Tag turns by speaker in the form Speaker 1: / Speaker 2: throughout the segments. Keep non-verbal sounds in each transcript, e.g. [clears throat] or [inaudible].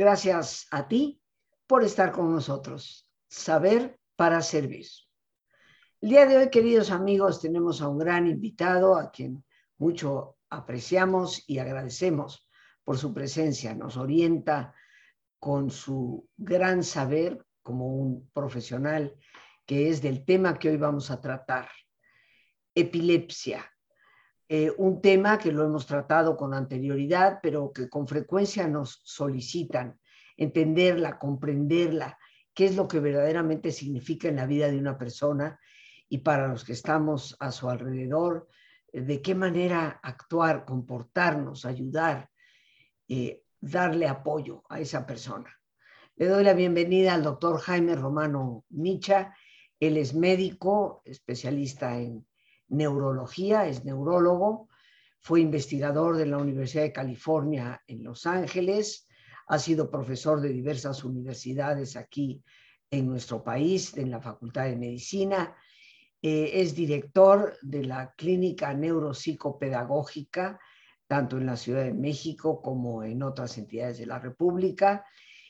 Speaker 1: Gracias a ti por estar con nosotros. Saber para servir. El día de hoy, queridos amigos, tenemos a un gran invitado a quien mucho apreciamos y agradecemos por su presencia. Nos orienta con su gran saber como un profesional que es del tema que hoy vamos a tratar, epilepsia. Eh, un tema que lo hemos tratado con anterioridad, pero que con frecuencia nos solicitan entenderla, comprenderla, qué es lo que verdaderamente significa en la vida de una persona y para los que estamos a su alrededor, eh, de qué manera actuar, comportarnos, ayudar, eh, darle apoyo a esa persona. Le doy la bienvenida al doctor Jaime Romano Micha. Él es médico, especialista en neurología, es neurólogo, fue investigador de la Universidad de California en Los Ángeles, ha sido profesor de diversas universidades aquí en nuestro país, en la Facultad de Medicina, eh, es director de la Clínica Neuropsicopedagógica, tanto en la Ciudad de México como en otras entidades de la República.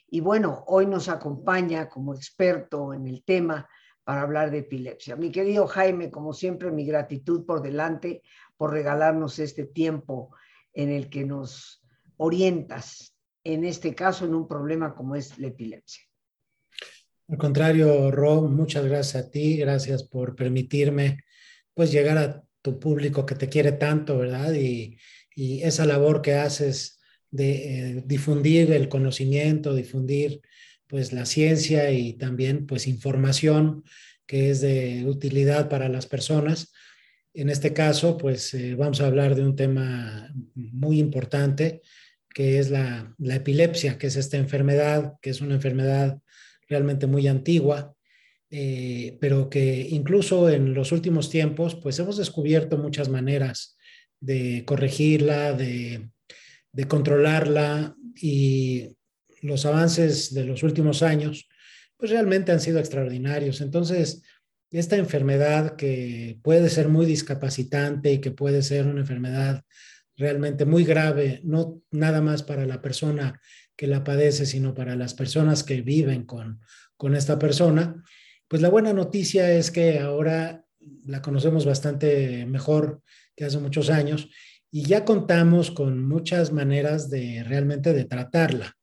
Speaker 1: Y bueno, hoy nos acompaña como experto en el tema para hablar de epilepsia. Mi querido Jaime, como siempre, mi gratitud por delante por regalarnos este tiempo en el que nos orientas, en este caso, en un problema como es la epilepsia.
Speaker 2: Al contrario, Rob, muchas gracias a ti, gracias por permitirme pues llegar a tu público que te quiere tanto, ¿verdad? Y, y esa labor que haces de eh, difundir el conocimiento, difundir pues la ciencia y también pues información que es de utilidad para las personas. En este caso, pues eh, vamos a hablar de un tema muy importante, que es la, la, epilepsia, que es esta enfermedad, que es una enfermedad realmente muy antigua, eh, pero que incluso en los últimos tiempos, pues hemos descubierto muchas maneras de corregirla, de de controlarla y los avances de los últimos años, pues realmente han sido extraordinarios. Entonces, esta enfermedad que puede ser muy discapacitante y que puede ser una enfermedad realmente muy grave, no nada más para la persona que la padece, sino para las personas que viven con, con esta persona, pues la buena noticia es que ahora la conocemos bastante mejor que hace muchos años y ya contamos con muchas maneras de realmente de tratarla.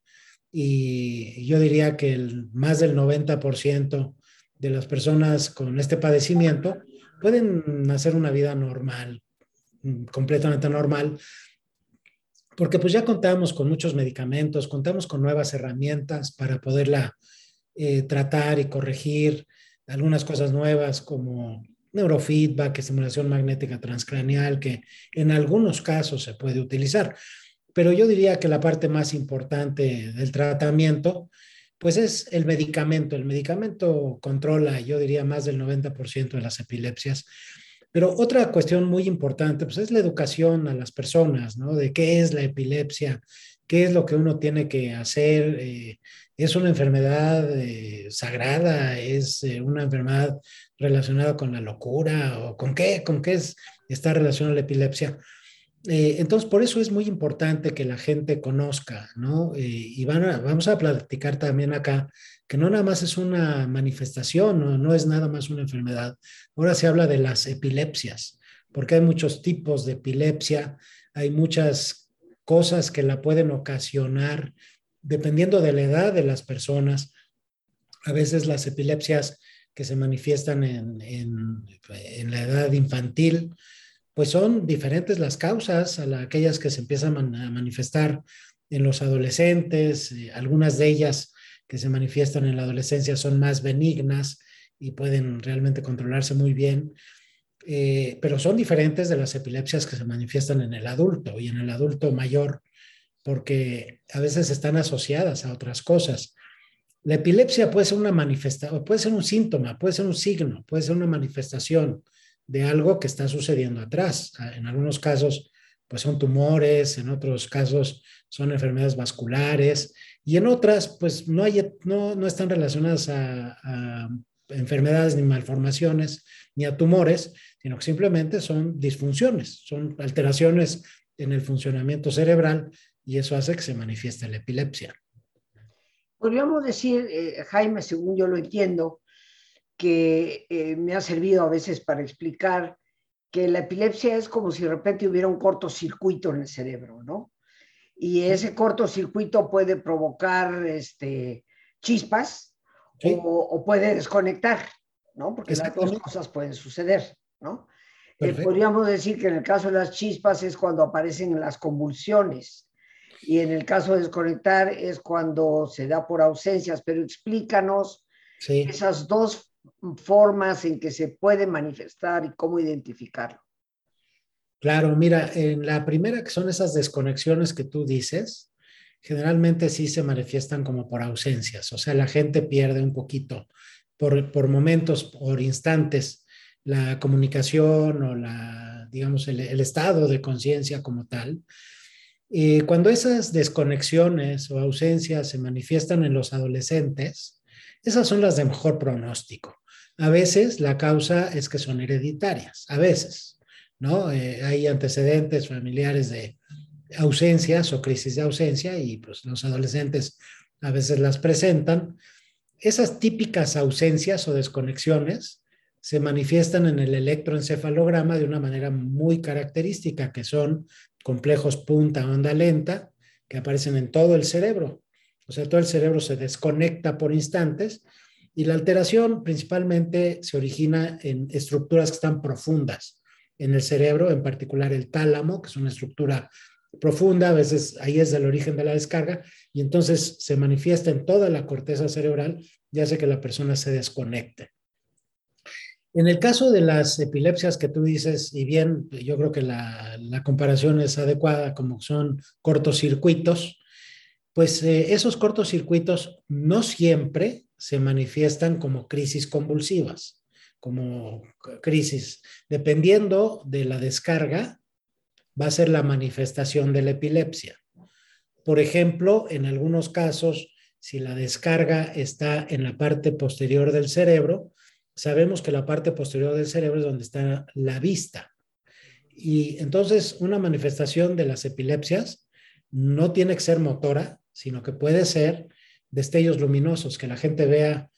Speaker 2: Y yo diría que más del 90% de las personas con este padecimiento pueden hacer una vida normal, mm, completamente normal, porque pues ya contamos con muchos medicamentos, contamos con nuevas herramientas para poderla eh, tratar y corregir algunas cosas nuevas como neurofeedback, estimulación magnética transcraneal, que en algunos casos se puede utilizar. Pero yo diría que la parte más importante del tratamiento, pues es el medicamento. El medicamento controla, yo diría, más del 90% de las epilepsias. Pero otra cuestión muy importante, pues es la educación a las personas, ¿no? De qué es la epilepsia, qué es lo que uno tiene que hacer. Eh, es una enfermedad eh, sagrada, es eh, una enfermedad relacionada con la locura o con qué, con qué es, está relacionada la epilepsia. Eh, entonces, por eso es muy importante que la gente conozca, ¿no? y van vamos a platicar también acá que no nada más es una manifestación, no, es nada más una enfermedad. Ahora se habla de las epilepsias, porque hay muchos tipos de epilepsia, hay muchas cosas que la pueden ocasionar dependiendo de la edad de las personas. A veces las epilepsias que se manifiestan en, la edad infantil, pues son diferentes las causas a aquellas que se empiezan a manifestar en los adolescentes. Eh, algunas de ellas que se manifiestan en la adolescencia son más benignas y pueden realmente controlarse muy bien, eh, pero son diferentes de las epilepsias que se manifiestan en el adulto y en el adulto mayor, porque a veces están asociadas a otras cosas. La epilepsia puede ser una manifestación, puede ser un síntoma, puede ser un signo, puede ser una manifestación de algo que está sucediendo atrás. En algunos casos, pues son tumores, en otros casos son enfermedades vasculares y en otras, pues no, hay, no, no están relacionadas a, a enfermedades ni malformaciones ni a tumores, sino que simplemente son disfunciones, son alteraciones en el funcionamiento cerebral y eso hace que se manifieste la epilepsia.
Speaker 1: Podríamos decir, eh, Jaime, según yo lo entiendo, que eh, me ha servido a veces para explicar que la epilepsia es como si de repente hubiera un cortocircuito en el cerebro, ¿no? Y ese cortocircuito puede provocar este, chispas o, puede desconectar, ¿no? Porque las dos cosas pueden suceder, ¿no? Eh, podríamos decir que en el caso de las chispas es cuando aparecen las convulsiones y en el caso de desconectar es cuando se da por ausencias, pero explícanos esas dos formas en que se puede manifestar y cómo identificarlo.
Speaker 2: Claro, mira, en la primera que son esas desconexiones que tú dices, generalmente sí se manifiestan como por ausencias, o sea, la gente pierde un poquito por, por momentos, por instantes, la comunicación o la, digamos, el, estado de conciencia como tal. Y cuando esas desconexiones o ausencias se manifiestan en los adolescentes, esas son las de mejor pronóstico. A veces la causa es que son hereditarias, a veces, ¿no? Eh, hay antecedentes familiares de ausencias o crisis de ausencia y pues los adolescentes a veces las presentan. Esas típicas ausencias o desconexiones se manifiestan en el electroencefalograma de una manera muy característica, que son complejos punta onda lenta que aparecen en todo el cerebro. O sea, todo el cerebro se desconecta por instantes y la alteración principalmente se origina en estructuras que están profundas en el cerebro, en particular el tálamo, que es una estructura profunda, a veces ahí es el origen de la descarga, y entonces se manifiesta en toda la corteza cerebral y hace que la persona se desconecte. En el caso de las epilepsias que tú dices, y bien, yo creo que la, comparación es adecuada, como son cortocircuitos, pues eh, esos cortocircuitos no siempre se manifiestan como crisis convulsivas, como crisis. Dependiendo de la descarga, va a ser la manifestación de la epilepsia. Por ejemplo, en algunos casos, si la descarga está en la parte posterior del cerebro, sabemos que la parte posterior del cerebro es donde está la vista. Y entonces una manifestación de las epilepsias no tiene que ser motora, sino que puede ser destellos luminosos, que la gente vea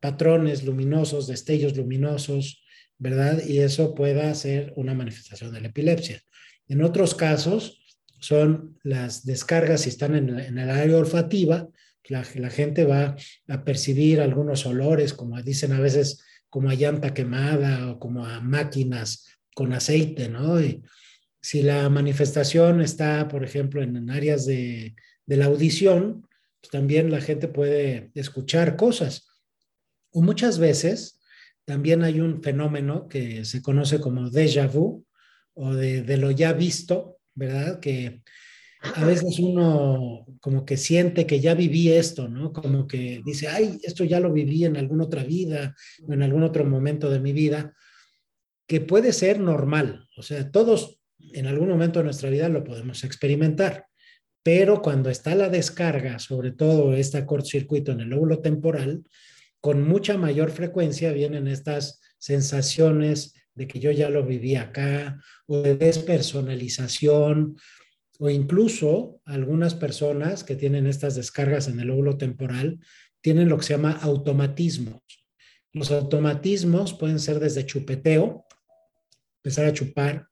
Speaker 2: patrones luminosos, destellos luminosos, ¿verdad? Y eso pueda ser una manifestación de la epilepsia. En otros casos son las descargas si están en, el área olfativa, la, gente va a percibir algunos olores, como dicen a veces, como a llanta quemada o como a máquinas con aceite, ¿no? Si la manifestación está, por ejemplo, en, áreas de, de, la audición, pues también la gente puede escuchar cosas. O muchas veces también hay un fenómeno que se conoce como déjà vu, o de, lo ya visto, ¿verdad? Que a veces uno como que siente que ya viví esto, ¿no? Como que dice, ay, esto ya lo viví en alguna otra vida o en algún otro momento de mi vida, que puede ser normal. O sea, todos en algún momento de nuestra vida lo podemos experimentar, pero cuando está la descarga, sobre todo este cortocircuito en el lóbulo temporal, con mucha mayor frecuencia vienen estas sensaciones de que yo ya lo viví acá, o de despersonalización, o incluso algunas personas que tienen estas descargas en el óvulo temporal tienen lo que se llama automatismos. Los automatismos pueden ser desde chupeteo, empezar a chupar,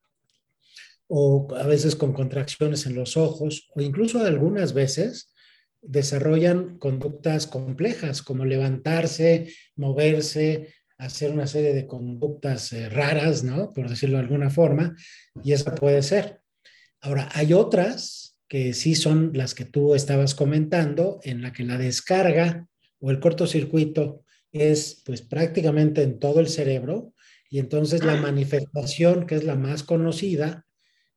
Speaker 2: o a veces con contracciones en los ojos, o incluso algunas veces desarrollan conductas complejas como levantarse, moverse, hacer una serie de conductas eh, raras, ¿no? Por decirlo de alguna forma, y esa puede ser. Ahora, hay otras que sí son las que tú estabas comentando, en la que la descarga o el cortocircuito es pues prácticamente en todo el cerebro, y entonces la manifestación, que es la más conocida,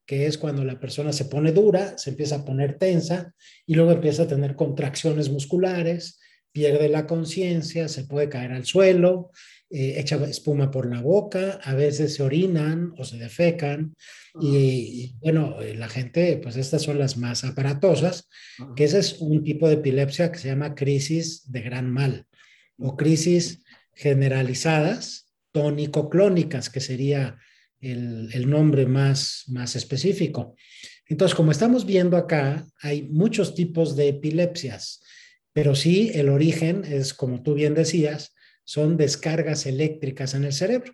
Speaker 2: que es cuando la persona se pone dura, se empieza a poner tensa y luego empieza a tener contracciones musculares, pierde la conciencia, se puede caer al suelo, eh, echa espuma por la boca, a veces se orinan o se defecan. Y, bueno, eh, la gente, pues estas son las más aparatosas, que ese es un tipo de epilepsia que se llama crisis de gran mal o crisis generalizadas tónico-clónicas, que sería el, nombre más, más específico. Entonces, como estamos viendo acá, hay muchos tipos de epilepsias Pero sí, el origen es, como tú bien decías, son descargas eléctricas en el cerebro.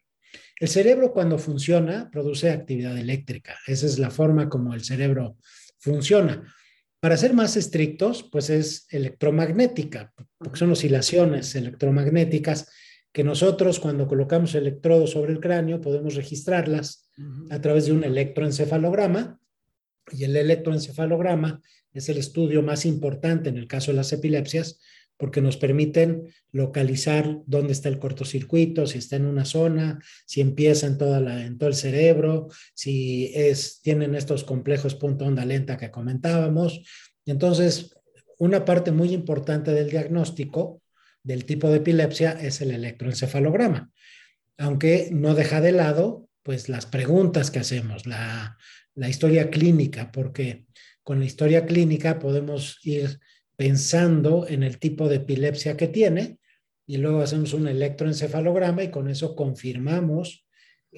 Speaker 2: El cerebro cuando funciona produce actividad eléctrica. Esa es la forma como el cerebro funciona. Para ser más estrictos, pues es electromagnética, porque son oscilaciones electromagnéticas que nosotros cuando colocamos electrodos sobre el cráneo podemos registrarlas a través de un electroencefalograma. Y el electroencefalograma es el estudio más importante en el caso de las epilepsias porque nos permiten localizar dónde está el cortocircuito, si está en una zona, si empieza en, toda la, en todo el cerebro, si es, tienen estos complejos punto onda lenta que comentábamos. Entonces, una parte muy importante del diagnóstico del tipo de epilepsia es el electroencefalograma, aunque no deja de lado pues las preguntas que hacemos, la, la historia clínica, porque con la historia clínica podemos ir pensando en el tipo de epilepsia que tiene y luego hacemos un electroencefalograma y con eso confirmamos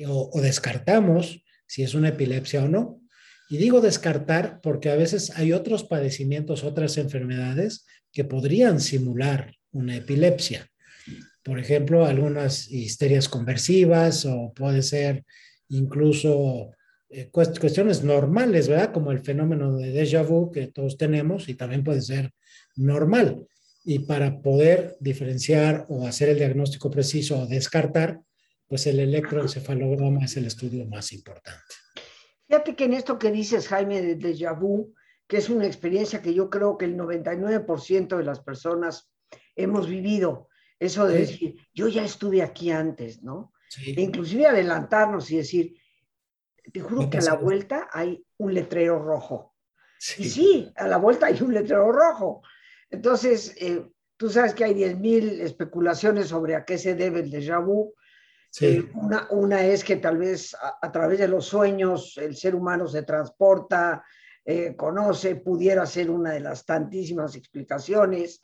Speaker 2: o, o, descartamos si es una epilepsia o no. Y digo descartar porque a veces hay otros padecimientos, otras enfermedades que podrían simular una epilepsia. Por ejemplo, algunas histerias conversivas o puede ser incluso eh, cuestiones normales, ¿verdad? Como el fenómeno de déjà vu que todos tenemos y también puede ser normal. Y para poder diferenciar o hacer el diagnóstico preciso o descartar, pues el electroencefalograma es el estudio más importante.
Speaker 1: Fíjate que en esto que dices, Jaime, de déjà vu, que es una experiencia que yo creo que el 99% de las personas hemos vivido, eso de decir, yo ya estuve aquí antes, ¿no? Sí. E inclusive adelantarnos y decir, te juro que a la vuelta hay un letrero rojo. Sí. Y sí, a la vuelta hay un letrero rojo. Entonces, eh, tú sabes que hay 10.000 especulaciones sobre a qué se debe el déjà vu. Sí. Eh, una, una, es que tal vez a, a, través de los sueños el ser humano se transporta, eh, conoce, pudiera ser una de las tantísimas explicaciones.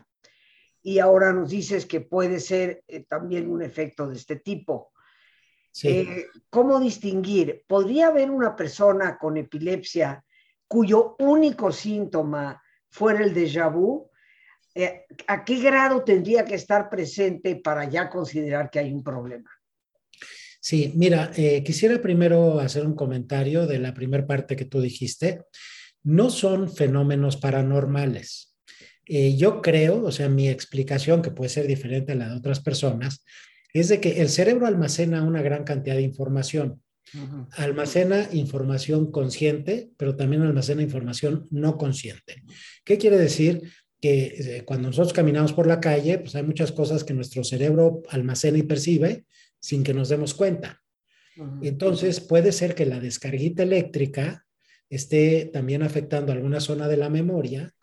Speaker 1: Y ahora nos dices que puede ser eh, también un efecto de este tipo. Sí. Eh, ¿Cómo distinguir? ¿Podría haber una persona con epilepsia cuyo único síntoma fuera el déjà vu? Eh, ¿A qué grado tendría que estar presente para ya considerar que hay un problema?
Speaker 2: Sí, mira, eh, quisiera primero hacer un comentario de la primera parte que tú dijiste. No son fenómenos paranormales. Eh, yo creo, o sea, mi explicación, que puede ser diferente a la de otras personas, es de que el cerebro almacena una gran cantidad de información. Uh -huh. Almacena información consciente, pero también almacena información no consciente. ¿Qué quiere decir? Que eh, cuando nosotros caminamos por la calle, pues hay muchas cosas que nuestro cerebro almacena y percibe sin que nos demos cuenta. Uh -huh. Entonces, puede ser que la descarguita eléctrica esté también afectando alguna zona de la memoria.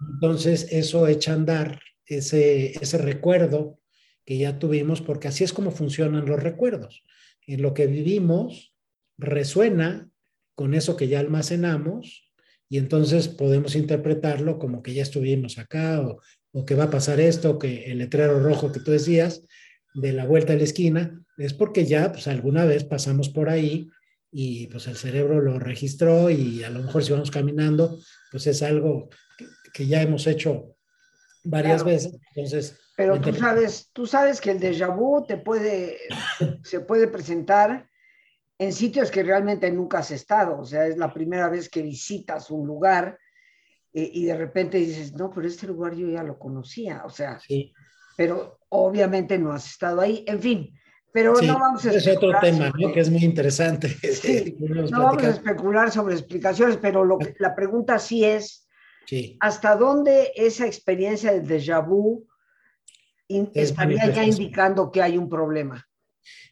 Speaker 2: Entonces, eso echa a andar ese, ese recuerdo que ya tuvimos, porque así es como funcionan los recuerdos. En lo que vivimos resuena con eso que ya almacenamos y entonces podemos interpretarlo como que ya estuvimos acá o, o que va a pasar esto, que el letrero rojo que tú decías de la vuelta de la esquina, es porque ya pues alguna vez pasamos por ahí y pues el cerebro lo registró y a lo mejor si vamos caminando, pues es algo que, ya hemos hecho varias claro. veces. Entonces,
Speaker 1: pero tú sabes, tú sabes que el déjà vu te puede, [laughs] se puede presentar en sitios que realmente nunca has estado. O sea, es la primera vez que visitas un lugar eh, y de repente dices, no, pero este lugar yo ya lo conocía. O sea, sí. pero obviamente no has estado ahí. En fin, pero sí, no vamos a
Speaker 2: Es otro tema, sobre, ¿no? Que es muy interesante. [laughs]
Speaker 1: Sí, no vamos a especular sobre explicaciones, pero lo que, la pregunta sí es, sí. ¿hasta dónde esa experiencia del déjà vu estaría ya indicando que hay un problema.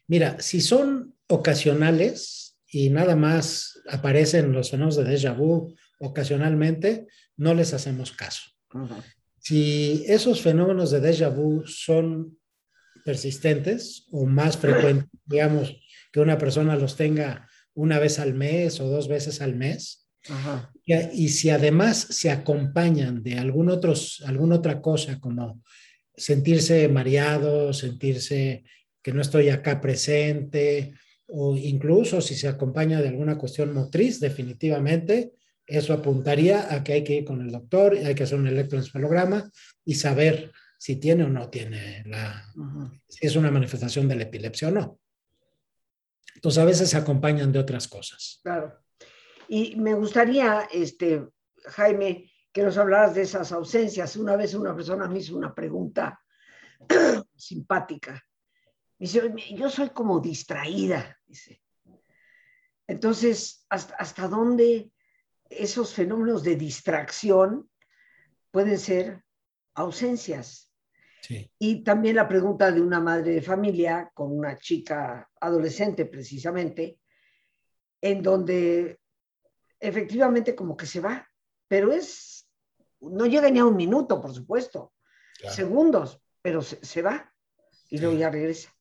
Speaker 2: Mira, si son ocasionales y nada más aparecen los fenómenos de déjà vu ocasionalmente, no les hacemos caso. Uh -huh. Si esos fenómenos de déjà vu son persistentes o más frecuentes, digamos, que una persona los tenga una vez al mes o dos veces al mes, y, y, si además se acompañan de algún otros, alguna otra cosa como sentirse mareado, sentirse que no estoy acá presente, o incluso si se acompaña de alguna cuestión motriz, definitivamente Eso apuntaría a que hay que ir con el doctor, hay que hacer un electroencefalograma y saber si tiene o no tiene la, si es una manifestación de la epilepsia o no. Entonces a veces se acompañan de otras cosas.
Speaker 1: Claro. Y me gustaría, este, Jaime, que nos hablaras de esas ausencias. Una vez una persona me hizo una pregunta [clears throat] simpática. Dice, yo soy como distraída, dice. Entonces, ¿hasta, ¿hasta dónde esos fenómenos de distracción pueden ser ausencias? Y también la pregunta de una madre de familia con una chica adolescente precisamente, en donde efectivamente como que se va, pero es, no llega ni a un minuto, por supuesto, segundos, pero se, va y luego ya regresa.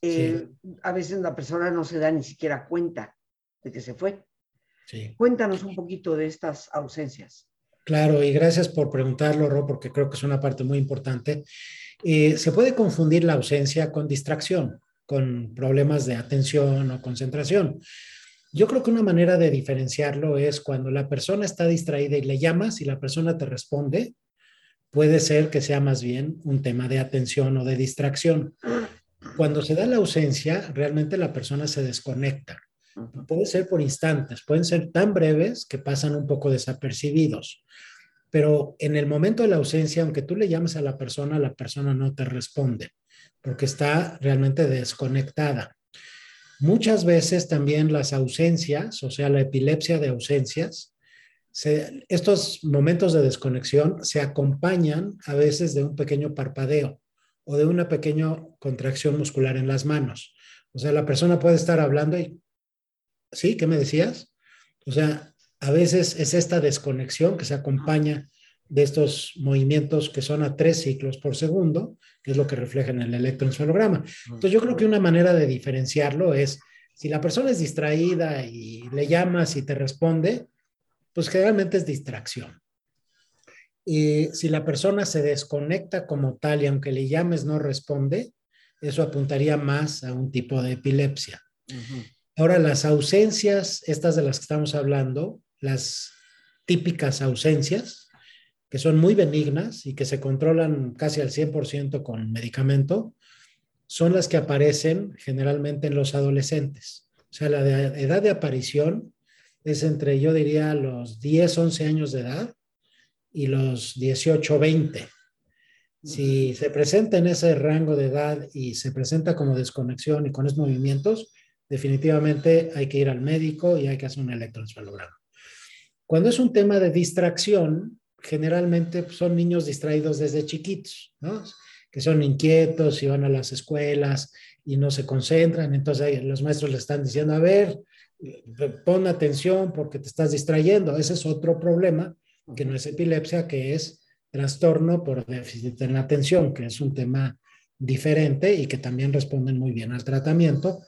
Speaker 1: Eh, a veces la persona no se da ni siquiera cuenta de que se fue. Cuéntanos un poquito de estas ausencias.
Speaker 2: Claro, y gracias por preguntarlo, Ro, porque creo que es una parte muy importante. Eh, se puede confundir la ausencia con distracción, con problemas de atención o concentración. Yo creo que una manera de diferenciarlo es cuando la persona está distraída y le llamas y la persona te responde, puede ser que sea más bien un tema de atención o de distracción. Cuando se da la ausencia, realmente la persona se desconecta. Puede ser por instantes, pueden ser tan breves que pasan un poco desapercibidos. Pero en el momento de la ausencia, aunque tú le llames a la persona, la persona no te responde porque está realmente desconectada. Muchas veces también las ausencias, o sea, la epilepsia de ausencias, estos momentos de desconexión se acompañan a veces de un pequeño parpadeo o de una pequeña contracción muscular en las manos. O sea, la persona puede estar hablando y ¿Sí? ¿Qué me decías? O sea, a veces es esta desconexión que se acompaña de estos movimientos que son a tres ciclos por segundo, que es lo que refleja en el electroencefalograma. Entonces, yo creo que una manera de diferenciarlo es, si la persona es distraída y le llamas y te responde, pues generalmente es distracción. Y si la persona se desconecta como tal y aunque le llames no responde, eso apuntaría más a un tipo de epilepsia. Ahora, las ausencias, estas de las que estamos hablando, las típicas ausencias, que son muy benignas y que se controlan casi al 100% con medicamento, son las que aparecen generalmente en los adolescentes. O sea, la edad de aparición es entre, yo diría, los 10, 11 años de edad y los 18, 20. Si se presenta en ese rango de edad y se presenta como desconexión y con esos movimientos, definitivamente hay que ir al médico y hay que hacer un electroencefalograma. Cuando es un tema de distracción, generalmente son niños distraídos desde chiquitos, ¿no? que son inquietos y van a las escuelas y no se concentran, entonces los maestros le están diciendo, a ver, pon atención porque te estás distrayendo. Ese es otro problema, que no es epilepsia, que es trastorno por déficit en la atención, que es un tema diferente y que también responden muy bien al tratamiento,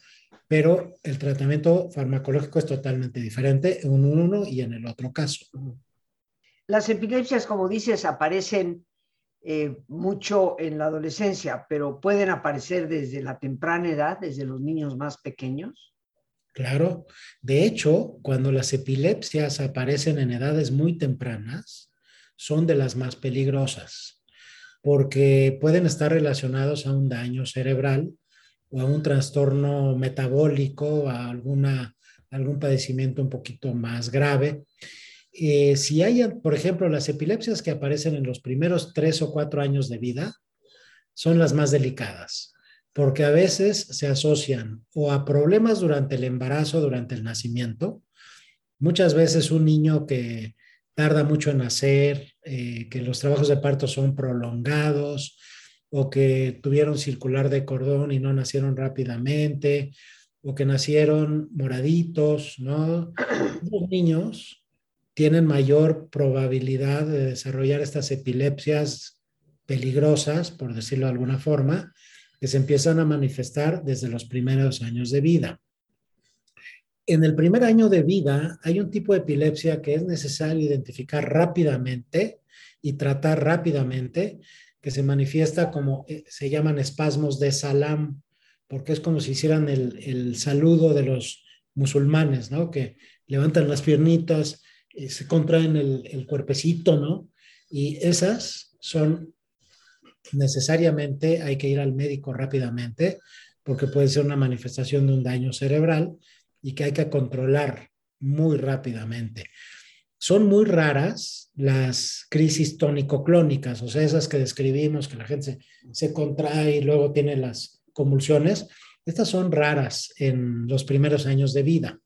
Speaker 2: pero el tratamiento farmacológico es totalmente diferente en uno y en el otro caso.
Speaker 1: Las epilepsias, como dices, aparecen eh, mucho en la adolescencia, pero pueden aparecer desde la temprana edad, desde los niños más pequeños.
Speaker 2: Claro, de hecho, cuando las epilepsias aparecen en edades muy tempranas, son de las más peligrosas, porque pueden estar relacionados a un daño cerebral o a un trastorno metabólico, a alguna, algún padecimiento un poquito más grave. Eh, si hay, por ejemplo, las epilepsias que aparecen en los primeros tres o cuatro años de vida, son las más delicadas, porque a veces se asocian o a problemas durante el embarazo, durante el nacimiento. Muchas veces un niño que tarda mucho en nacer, eh, que los trabajos de parto son prolongados, o que tuvieron circular de cordón y no nacieron rápidamente, o que nacieron moraditos, ¿no? [clears throat] Los niños tienen mayor probabilidad de desarrollar estas epilepsias peligrosas, por decirlo de alguna forma, que se empiezan a manifestar desde los primeros años de vida. En el primer año de vida hay un tipo de epilepsia que es necesario identificar rápidamente y tratar rápidamente, que se manifiesta como, eh, se llaman espasmos de salam, porque es como si hicieran el, el saludo de los musulmanes, ¿no? Que levantan las piernitas eh, se contraen el, el cuerpecito, ¿no? Y esas son necesariamente, hay que ir al médico rápidamente, porque puede ser una manifestación de un daño cerebral y que hay que controlar muy rápidamente. Son muy raras las crisis tónico-clónicas, o sea, esas que describimos, que la gente se, contrae y luego tiene las convulsiones. Estas son raras en los primeros años de vida.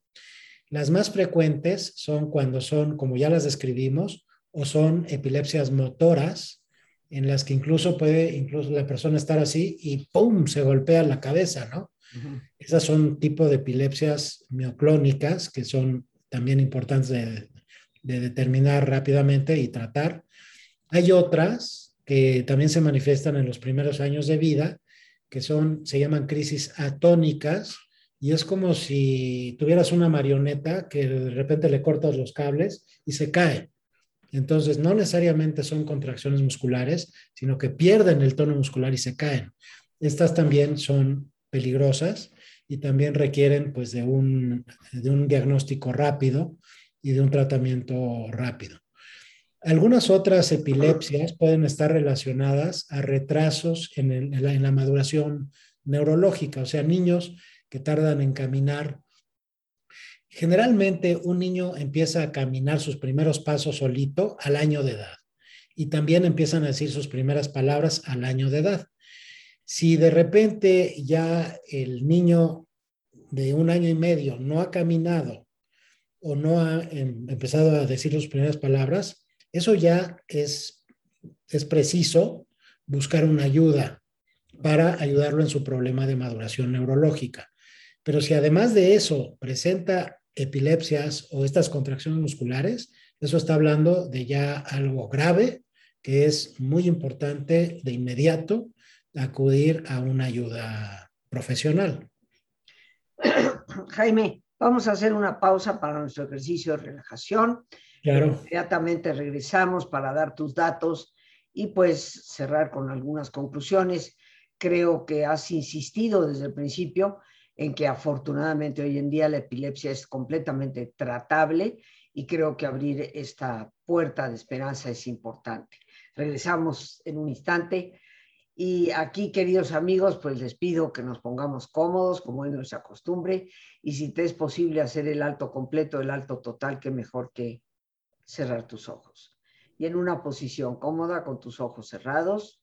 Speaker 2: Las más frecuentes son cuando son, como ya las describimos, o son epilepsias motoras, en las que incluso puede incluso la persona estar así y ¡pum! se golpea la cabeza, ¿no? Esas son tipo de epilepsias mioclónicas que son también importantes de, de determinar rápidamente y tratar. Hay otras que también se manifiestan en los primeros años de vida, que son, se llaman crisis atónicas, y es como si tuvieras una marioneta que de repente le cortas los cables y se cae. Entonces, no necesariamente son contracciones musculares, sino que pierden el tono muscular y se caen. Estas también son peligrosas y también requieren pues de un, de un diagnóstico rápido y de un tratamiento rápido. Algunas otras epilepsias pueden estar relacionadas a retrasos en, la, maduración neurológica, o sea, niños que tardan en caminar. Generalmente un niño empieza a caminar sus primeros pasos solito al año de edad y también empiezan a decir sus primeras palabras al año de edad. Si de repente ya el niño de un año y medio no ha caminado o no ha em, empezado a decir sus primeras palabras, eso ya es, es preciso buscar una ayuda para ayudarlo en su problema de maduración neurológica. Pero si además de eso presenta epilepsias o estas contracciones musculares, eso está hablando de ya algo grave que es muy importante de inmediato acudir a una ayuda profesional. [coughs]
Speaker 1: Jaime, Vamos a hacer una pausa para nuestro ejercicio de relajación.
Speaker 2: Claro.
Speaker 1: Inmediatamente regresamos para dar tus datos y pues cerrar con algunas conclusiones. Creo que has insistido desde el principio en que afortunadamente hoy en día la epilepsia es completamente tratable y creo que abrir esta puerta de esperanza es importante. Regresamos en un instante y aquí, queridos amigos, pues les pido que nos pongamos cómodos, como es nuestra costumbre, y si te es posible hacer el alto completo, el alto total, que mejor que cerrar tus ojos. Y en una posición cómoda, con tus ojos cerrados,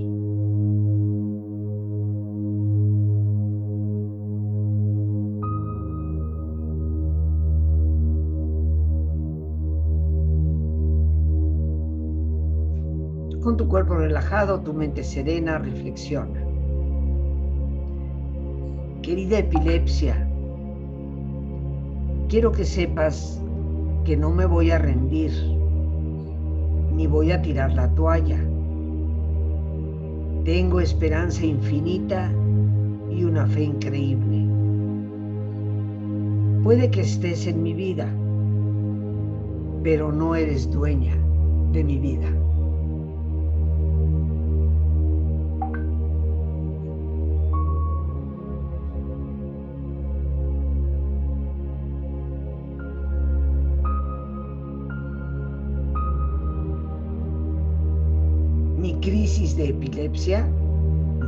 Speaker 1: Tu mente serena, reflexiona. Querida epilepsia, quiero que sepas que no me voy a rendir, ni voy a tirar la toalla. Tengo esperanza infinita y una fe increíble. Puede que estés en mi vida, pero no eres dueña de mi vida. Epilepsia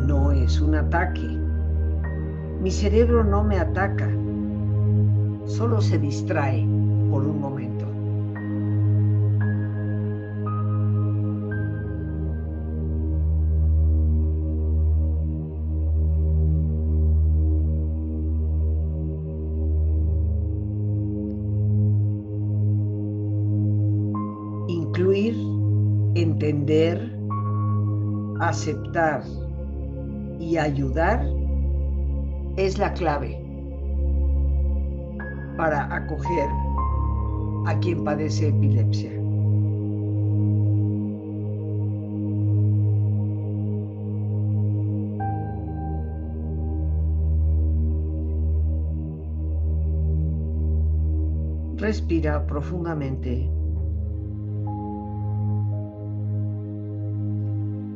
Speaker 1: no es un ataque. Mi cerebro no me ataca, solo se distrae por un momento. y ayudar es la clave para acoger a quien padece epilepsia. Respira profundamente.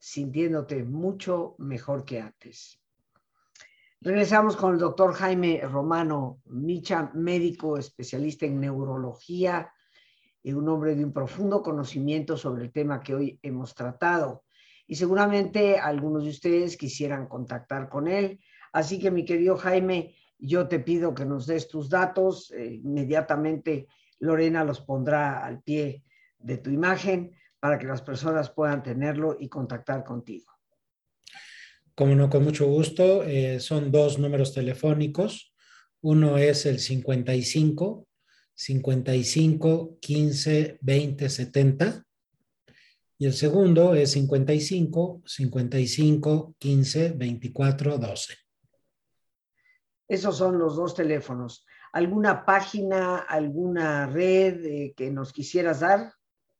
Speaker 1: sintiéndote mucho mejor que antes. Regresamos con el doctor Jaime Romano Micha, médico especialista en neurología y un hombre de un profundo conocimiento sobre el tema que hoy hemos tratado. Y seguramente algunos de ustedes quisieran contactar con él. Así que mi querido Jaime, yo te pido que nos des tus datos. Eh, inmediatamente Lorena los pondrá al pie de tu imagen para que las personas puedan tenerlo y contactar contigo.
Speaker 2: Como no, con mucho gusto. Eh, son dos números telefónicos. Uno es el 55 55 15 20 70 y el segundo es 55 55 15 24 12.
Speaker 1: Esos son los dos teléfonos alguna página, alguna red eh, que nos quisieras dar?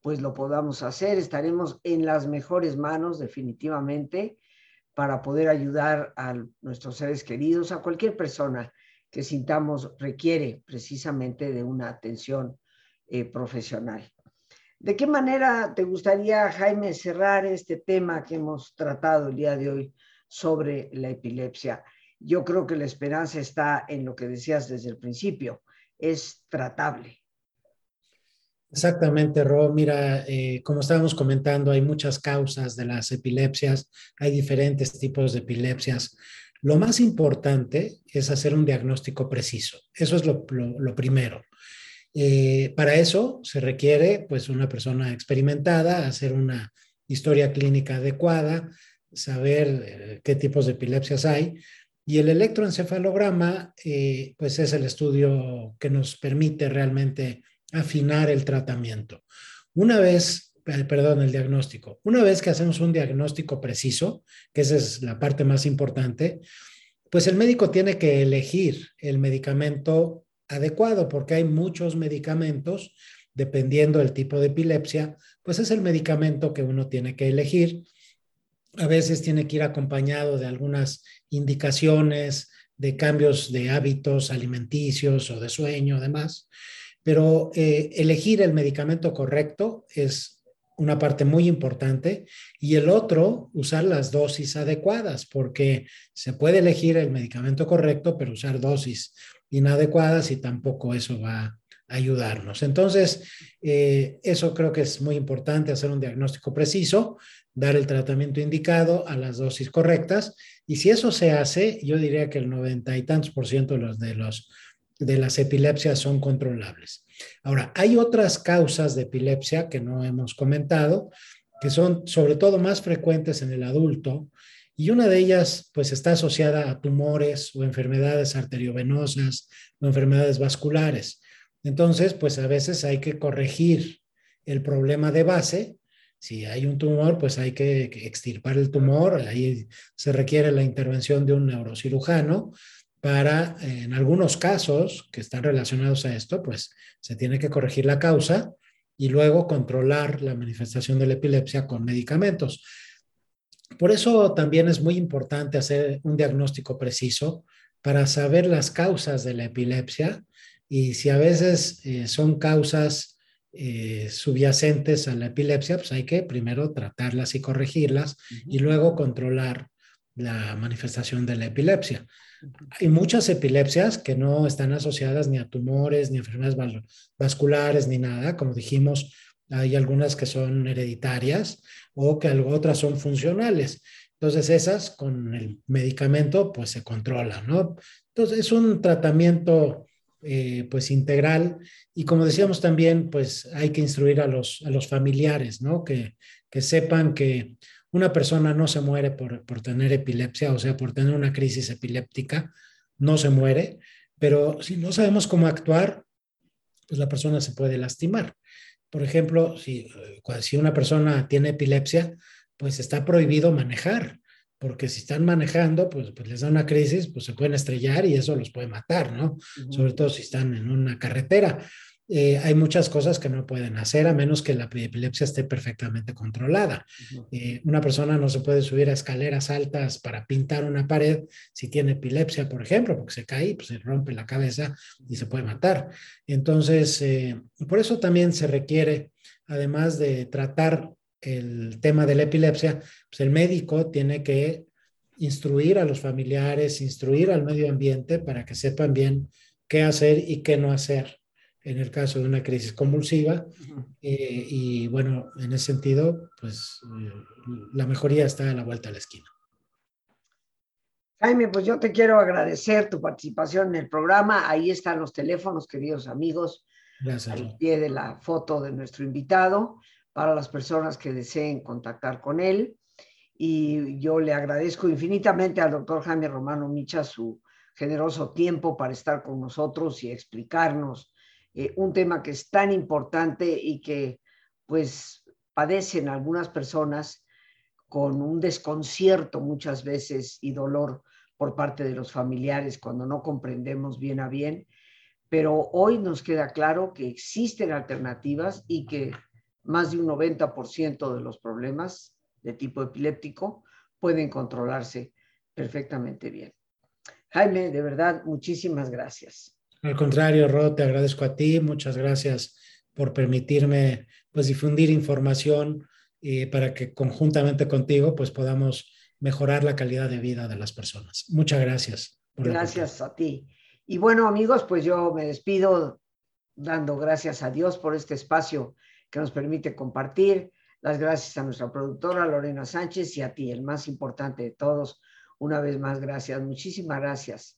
Speaker 1: pues lo podamos hacer. Estaremos en las mejores manos, definitivamente, para poder ayudar a nuestros seres queridos, a cualquier persona que sintamos requiere precisamente de una atención eh, profesional. ¿De qué manera te gustaría, Jaime, cerrar este tema que hemos tratado el día de hoy sobre la epilepsia? Yo creo que la esperanza está en lo que decías desde el principio, es tratable.
Speaker 2: Exactamente, Ro. Mira, eh, como estábamos comentando, hay muchas causas de las epilepsias, hay diferentes tipos de epilepsias. Lo más importante es hacer un diagnóstico preciso. Eso es lo, primero. Eh, para eso se requiere pues una persona experimentada, hacer una historia clínica adecuada, saber eh, qué tipos de epilepsias hay. Y el electroencefalograma pues es el estudio que nos permite realmente afinar el tratamiento. Una vez, eh, perdón, el diagnóstico, una vez que hacemos un diagnóstico preciso, que esa es la parte más importante, pues el médico tiene que elegir el medicamento adecuado, porque hay muchos medicamentos, dependiendo del tipo de epilepsia, pues es el medicamento que uno tiene que elegir. A veces tiene que ir acompañado de algunas indicaciones de cambios de hábitos alimenticios o de sueño, demás. Pero eh, elegir el medicamento correcto es una parte muy importante y el otro, usar las dosis adecuadas, porque se puede elegir el medicamento correcto, pero usar dosis inadecuadas y tampoco eso va a ayudarnos. Entonces, eh, eso creo que es muy importante, hacer un diagnóstico preciso, dar el tratamiento indicado a las dosis correctas. Y si eso se hace, yo diría que el noventa y tantos por ciento de los, de los de las epilepsias son controlables. Ahora, hay otras causas de epilepsia que no hemos comentado, que son sobre todo más frecuentes en el adulto, y una de ellas pues está asociada a tumores o enfermedades arteriovenosas o enfermedades vasculares. Entonces, pues a veces hay que corregir el problema de base. Si hay un tumor, pues hay que extirpar el tumor, ahí se requiere la intervención de un neurocirujano para, en algunos casos que están relacionados a esto, pues se tiene que corregir la causa y luego controlar la manifestación de la epilepsia con medicamentos. Por eso también es muy importante hacer un diagnóstico preciso para saber las causas de la epilepsia y si a veces eh, son causas eh, subyacentes a la epilepsia, pues hay que primero tratarlas y corregirlas y luego controlar la manifestación de la epilepsia. Hay muchas epilepsias que no están asociadas ni a tumores, ni a enfermedades vasculares, ni nada. Como dijimos, hay algunas que son hereditarias o que otras son funcionales. Entonces esas con el medicamento pues se controlan, ¿no? Entonces es un tratamiento eh, pues integral y como decíamos también pues hay que instruir a los, a los familiares, ¿no? Que, que sepan que una persona no se muere por, por tener epilepsia, o sea, por tener una crisis epiléptica, no se muere, pero si no sabemos cómo actuar, pues la persona se puede lastimar. Por ejemplo, si, eh, si una persona tiene epilepsia, pues está prohibido manejar, porque si están manejando, pues, pues, les da una crisis, pues se pueden estrellar y eso los puede matar, ¿no? Sobre todo si están en una carretera. Eh, hay muchas cosas que no pueden hacer a menos que la epilepsia esté perfectamente controlada. Eh, una persona no se puede subir a escaleras altas para pintar una pared si tiene epilepsia, por ejemplo, porque se cae, pues se rompe la cabeza y se puede matar. Entonces, eh, por eso también se requiere, además de tratar el tema de la epilepsia, pues el médico tiene que instruir a los familiares, instruir al medio ambiente para que sepan bien qué hacer y qué no hacer en el caso de una crisis convulsiva. Eh, y bueno, en ese sentido, pues eh, la mejoría está a la vuelta a la esquina.
Speaker 1: Jaime, pues yo te quiero agradecer tu participación en el programa. Ahí están los teléfonos, queridos amigos, Gracias, al pie de la foto de nuestro invitado, para las personas que deseen contactar con él. Y yo le agradezco infinitamente al doctor Jaime Romano Micha su generoso tiempo para estar con nosotros y explicarnos eh, un tema que es tan importante y que pues padecen algunas personas con un desconcierto muchas veces y dolor por parte de los familiares cuando no comprendemos bien a bien, pero hoy nos queda claro que existen alternativas y que más de un 90% de los problemas de tipo epiléptico pueden controlarse perfectamente bien. Jaime, de verdad, muchísimas gracias.
Speaker 2: Al contrario, Ro, te agradezco a ti. Muchas gracias por permitirme pues, difundir información y para que conjuntamente contigo pues, podamos mejorar la calidad de vida de las personas. Muchas gracias.
Speaker 1: gracias a ti. Y bueno, amigos, pues yo me despido dando gracias a Dios por este espacio que nos permite compartir. Las gracias a nuestra productora Lorena Sánchez y a ti, el más importante de todos. Una vez más, gracias. Muchísimas gracias